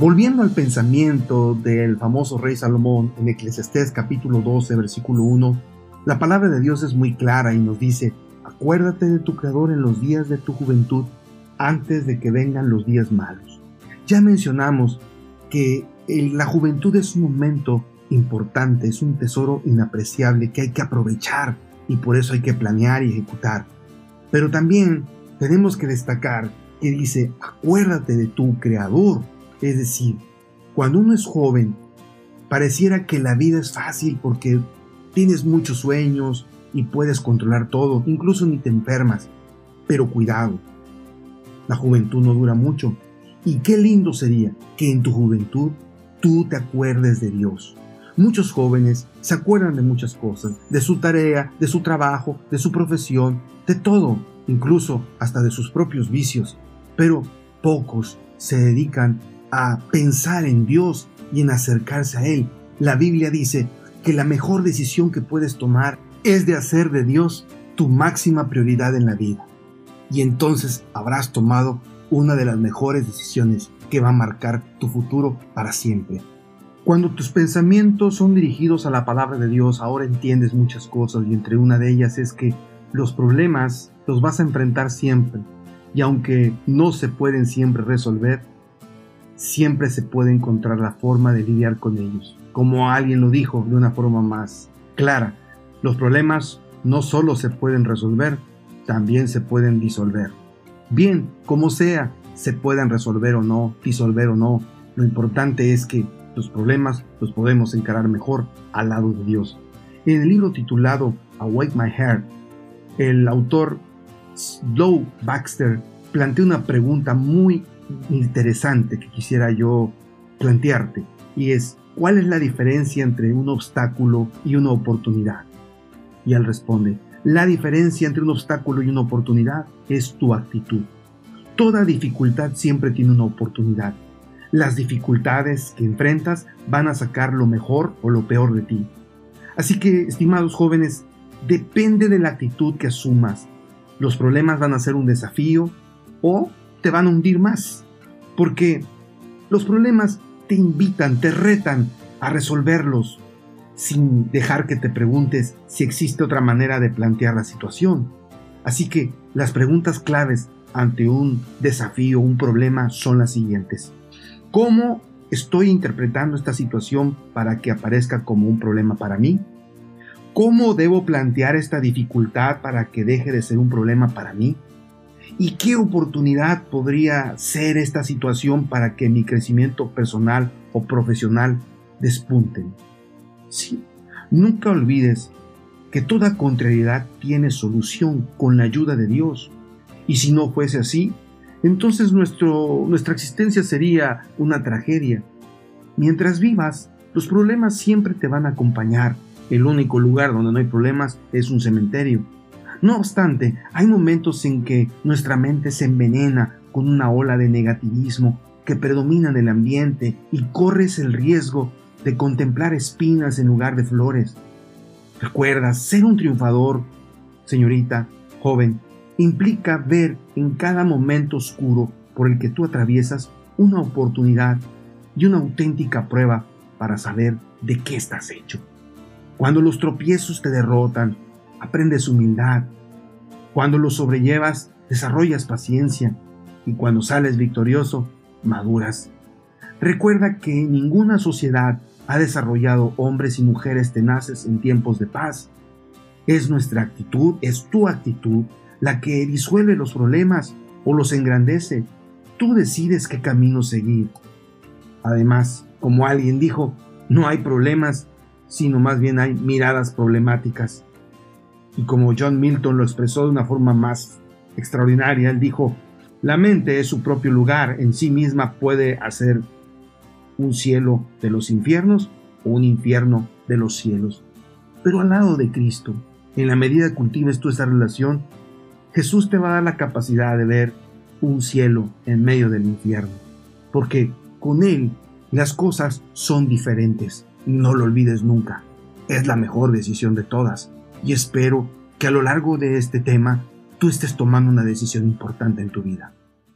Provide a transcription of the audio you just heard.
Volviendo al pensamiento del famoso rey Salomón en Eclesiastés capítulo 12, versículo 1, la palabra de Dios es muy clara y nos dice, acuérdate de tu Creador en los días de tu juventud, antes de que vengan los días malos. Ya mencionamos que la juventud es un momento importante, es un tesoro inapreciable que hay que aprovechar y por eso hay que planear y ejecutar. Pero también tenemos que destacar que dice, acuérdate de tu Creador es decir, cuando uno es joven, pareciera que la vida es fácil porque tienes muchos sueños y puedes controlar todo, incluso ni te enfermas. Pero cuidado, la juventud no dura mucho. Y qué lindo sería que en tu juventud tú te acuerdes de Dios. Muchos jóvenes se acuerdan de muchas cosas, de su tarea, de su trabajo, de su profesión, de todo, incluso hasta de sus propios vicios. Pero pocos se dedican a pensar en Dios y en acercarse a Él. La Biblia dice que la mejor decisión que puedes tomar es de hacer de Dios tu máxima prioridad en la vida. Y entonces habrás tomado una de las mejores decisiones que va a marcar tu futuro para siempre. Cuando tus pensamientos son dirigidos a la palabra de Dios, ahora entiendes muchas cosas y entre una de ellas es que los problemas los vas a enfrentar siempre y aunque no se pueden siempre resolver, siempre se puede encontrar la forma de lidiar con ellos. Como alguien lo dijo de una forma más clara, los problemas no solo se pueden resolver, también se pueden disolver. Bien, como sea, se puedan resolver o no, disolver o no, lo importante es que los problemas los podemos encarar mejor al lado de Dios. En el libro titulado Awake My Heart, el autor Slow Baxter plantea una pregunta muy interesante que quisiera yo plantearte y es ¿cuál es la diferencia entre un obstáculo y una oportunidad? Y él responde, la diferencia entre un obstáculo y una oportunidad es tu actitud. Toda dificultad siempre tiene una oportunidad. Las dificultades que enfrentas van a sacar lo mejor o lo peor de ti. Así que, estimados jóvenes, depende de la actitud que asumas. Los problemas van a ser un desafío o te van a hundir más. Porque los problemas te invitan, te retan a resolverlos sin dejar que te preguntes si existe otra manera de plantear la situación. Así que las preguntas claves ante un desafío, un problema, son las siguientes. ¿Cómo estoy interpretando esta situación para que aparezca como un problema para mí? ¿Cómo debo plantear esta dificultad para que deje de ser un problema para mí? ¿Y qué oportunidad podría ser esta situación para que mi crecimiento personal o profesional despunten? Sí, nunca olvides que toda contrariedad tiene solución con la ayuda de Dios. Y si no fuese así, entonces nuestro, nuestra existencia sería una tragedia. Mientras vivas, los problemas siempre te van a acompañar. El único lugar donde no hay problemas es un cementerio. No obstante, hay momentos en que nuestra mente se envenena con una ola de negativismo que predomina en el ambiente y corres el riesgo de contemplar espinas en lugar de flores. Recuerda, ser un triunfador, señorita, joven, implica ver en cada momento oscuro por el que tú atraviesas una oportunidad y una auténtica prueba para saber de qué estás hecho. Cuando los tropiezos te derrotan, aprendes humildad. Cuando lo sobrellevas, desarrollas paciencia y cuando sales victorioso, maduras. Recuerda que ninguna sociedad ha desarrollado hombres y mujeres tenaces en tiempos de paz. Es nuestra actitud, es tu actitud la que disuelve los problemas o los engrandece. Tú decides qué camino seguir. Además, como alguien dijo, no hay problemas, sino más bien hay miradas problemáticas. Y como John Milton lo expresó de una forma más extraordinaria, él dijo, la mente es su propio lugar, en sí misma puede hacer un cielo de los infiernos o un infierno de los cielos. Pero al lado de Cristo, en la medida que cultives tú esa relación, Jesús te va a dar la capacidad de ver un cielo en medio del infierno. Porque con Él las cosas son diferentes. No lo olvides nunca. Es la mejor decisión de todas y espero que a lo largo de este tema tú estés tomando una decisión importante en tu vida.